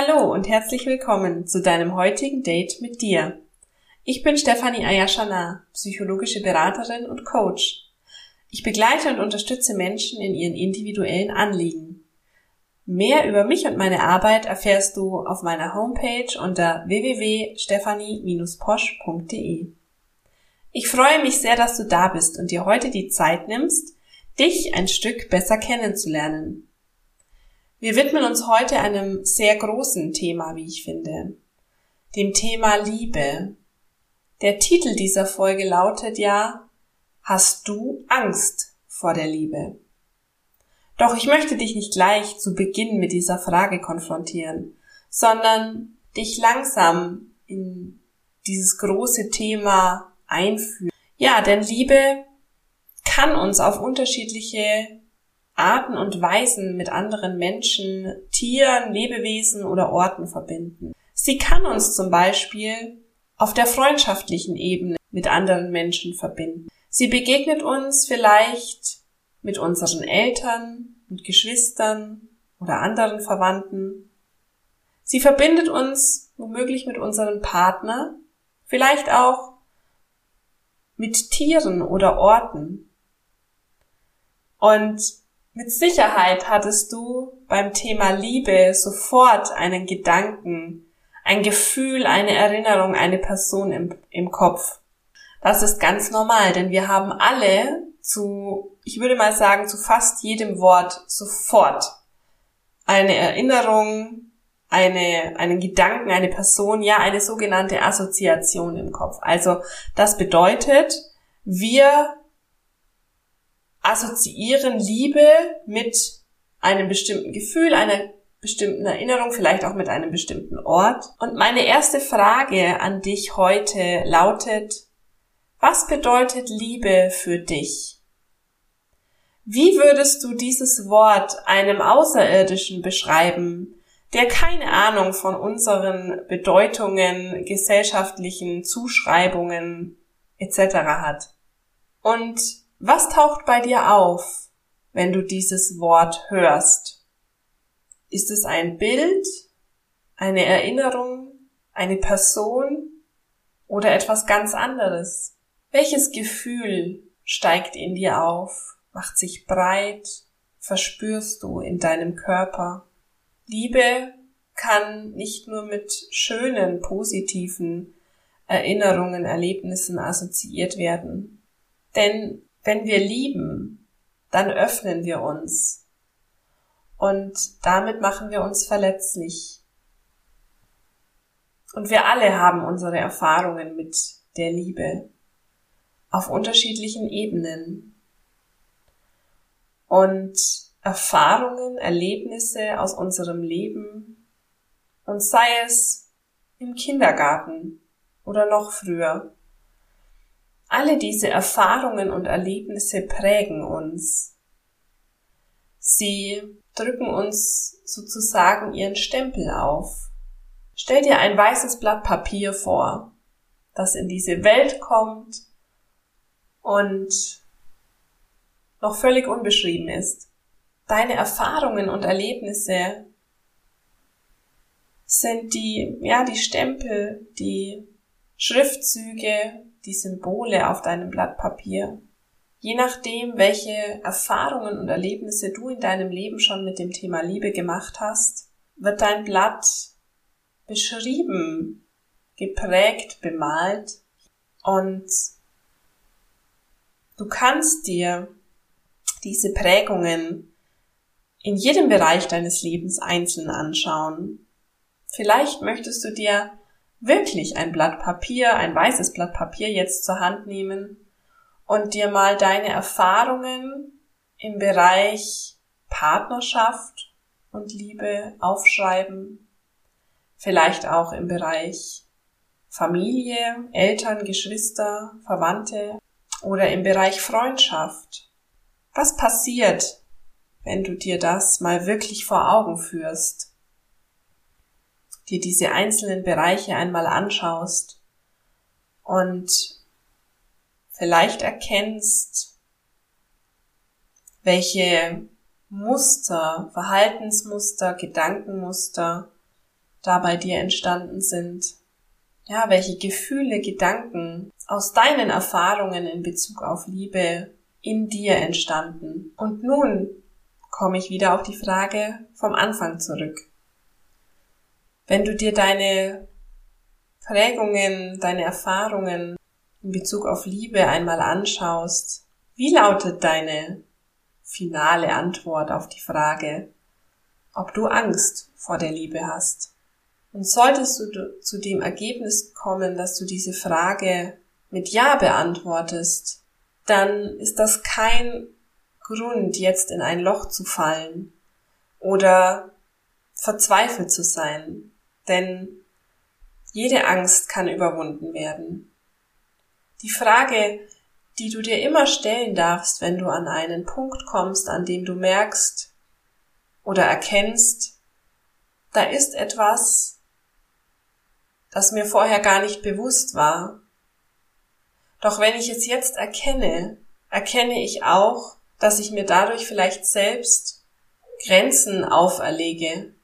Hallo und herzlich willkommen zu deinem heutigen Date mit dir. Ich bin Stefanie Ayashana, psychologische Beraterin und Coach. Ich begleite und unterstütze Menschen in ihren individuellen Anliegen. Mehr über mich und meine Arbeit erfährst du auf meiner Homepage unter www.stefanie-posch.de. Ich freue mich sehr, dass du da bist und dir heute die Zeit nimmst, dich ein Stück besser kennenzulernen. Wir widmen uns heute einem sehr großen Thema, wie ich finde, dem Thema Liebe. Der Titel dieser Folge lautet ja, Hast du Angst vor der Liebe? Doch ich möchte dich nicht gleich zu Beginn mit dieser Frage konfrontieren, sondern dich langsam in dieses große Thema einführen. Ja, denn Liebe kann uns auf unterschiedliche Arten und Weisen mit anderen Menschen, Tieren, Lebewesen oder Orten verbinden. Sie kann uns zum Beispiel auf der freundschaftlichen Ebene mit anderen Menschen verbinden. Sie begegnet uns vielleicht mit unseren Eltern und Geschwistern oder anderen Verwandten. Sie verbindet uns womöglich mit unserem Partner, vielleicht auch mit Tieren oder Orten. Und mit Sicherheit hattest du beim Thema Liebe sofort einen Gedanken, ein Gefühl, eine Erinnerung, eine Person im, im Kopf. Das ist ganz normal, denn wir haben alle zu, ich würde mal sagen, zu fast jedem Wort sofort eine Erinnerung, eine, einen Gedanken, eine Person, ja, eine sogenannte Assoziation im Kopf. Also das bedeutet, wir assoziieren Liebe mit einem bestimmten Gefühl, einer bestimmten Erinnerung, vielleicht auch mit einem bestimmten Ort. Und meine erste Frage an dich heute lautet, was bedeutet Liebe für dich? Wie würdest du dieses Wort einem Außerirdischen beschreiben, der keine Ahnung von unseren Bedeutungen, gesellschaftlichen Zuschreibungen etc. hat? Und was taucht bei dir auf, wenn du dieses Wort hörst? Ist es ein Bild, eine Erinnerung, eine Person oder etwas ganz anderes? Welches Gefühl steigt in dir auf, macht sich breit, verspürst du in deinem Körper? Liebe kann nicht nur mit schönen, positiven Erinnerungen, Erlebnissen assoziiert werden. Denn wenn wir lieben, dann öffnen wir uns. Und damit machen wir uns verletzlich. Und wir alle haben unsere Erfahrungen mit der Liebe auf unterschiedlichen Ebenen. Und Erfahrungen, Erlebnisse aus unserem Leben, und sei es im Kindergarten oder noch früher, alle diese Erfahrungen und Erlebnisse prägen uns. Sie drücken uns sozusagen ihren Stempel auf. Stell dir ein weißes Blatt Papier vor, das in diese Welt kommt und noch völlig unbeschrieben ist. Deine Erfahrungen und Erlebnisse sind die, ja, die Stempel, die Schriftzüge, die Symbole auf deinem Blatt Papier. Je nachdem, welche Erfahrungen und Erlebnisse du in deinem Leben schon mit dem Thema Liebe gemacht hast, wird dein Blatt beschrieben, geprägt, bemalt und du kannst dir diese Prägungen in jedem Bereich deines Lebens einzeln anschauen. Vielleicht möchtest du dir wirklich ein Blatt Papier, ein weißes Blatt Papier jetzt zur Hand nehmen und dir mal deine Erfahrungen im Bereich Partnerschaft und Liebe aufschreiben. Vielleicht auch im Bereich Familie, Eltern, Geschwister, Verwandte oder im Bereich Freundschaft. Was passiert, wenn du dir das mal wirklich vor Augen führst? Dir diese einzelnen Bereiche einmal anschaust und vielleicht erkennst, welche Muster, Verhaltensmuster, Gedankenmuster da bei dir entstanden sind. Ja, welche Gefühle, Gedanken aus deinen Erfahrungen in Bezug auf Liebe in dir entstanden. Und nun komme ich wieder auf die Frage vom Anfang zurück. Wenn du dir deine Prägungen, deine Erfahrungen in Bezug auf Liebe einmal anschaust, wie lautet deine finale Antwort auf die Frage, ob du Angst vor der Liebe hast? Und solltest du zu dem Ergebnis kommen, dass du diese Frage mit Ja beantwortest, dann ist das kein Grund, jetzt in ein Loch zu fallen oder verzweifelt zu sein, denn jede Angst kann überwunden werden. Die Frage, die du dir immer stellen darfst, wenn du an einen Punkt kommst, an dem du merkst oder erkennst, da ist etwas, das mir vorher gar nicht bewusst war. Doch wenn ich es jetzt erkenne, erkenne ich auch, dass ich mir dadurch vielleicht selbst Grenzen auferlege.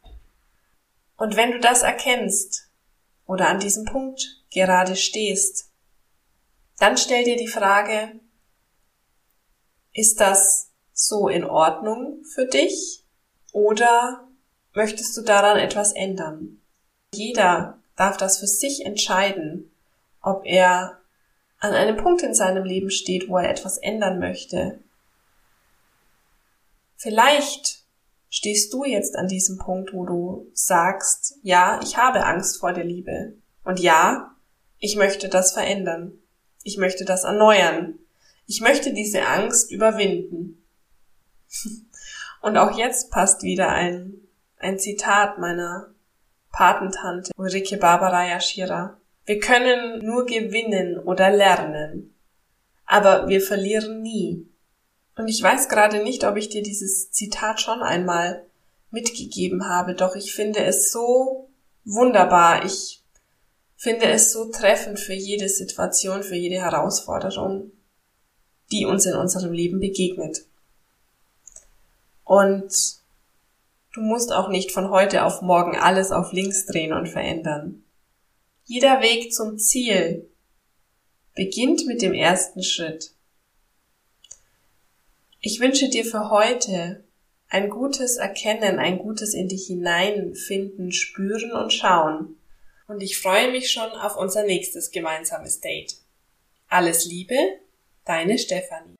Und wenn du das erkennst oder an diesem Punkt gerade stehst, dann stell dir die Frage, ist das so in Ordnung für dich oder möchtest du daran etwas ändern? Jeder darf das für sich entscheiden, ob er an einem Punkt in seinem Leben steht, wo er etwas ändern möchte. Vielleicht stehst du jetzt an diesem Punkt, wo du sagst, ja, ich habe Angst vor der Liebe. Und ja, ich möchte das verändern. Ich möchte das erneuern. Ich möchte diese Angst überwinden. Und auch jetzt passt wieder ein, ein Zitat meiner Patentante Ulrike Barbara Yashira. Wir können nur gewinnen oder lernen, aber wir verlieren nie. Und ich weiß gerade nicht, ob ich dir dieses Zitat schon einmal mitgegeben habe, doch ich finde es so wunderbar. Ich finde es so treffend für jede Situation, für jede Herausforderung, die uns in unserem Leben begegnet. Und Du musst auch nicht von heute auf morgen alles auf links drehen und verändern. Jeder Weg zum Ziel beginnt mit dem ersten Schritt. Ich wünsche dir für heute ein gutes Erkennen, ein gutes in dich hineinfinden, spüren und schauen. Und ich freue mich schon auf unser nächstes gemeinsames Date. Alles Liebe, deine Stefanie.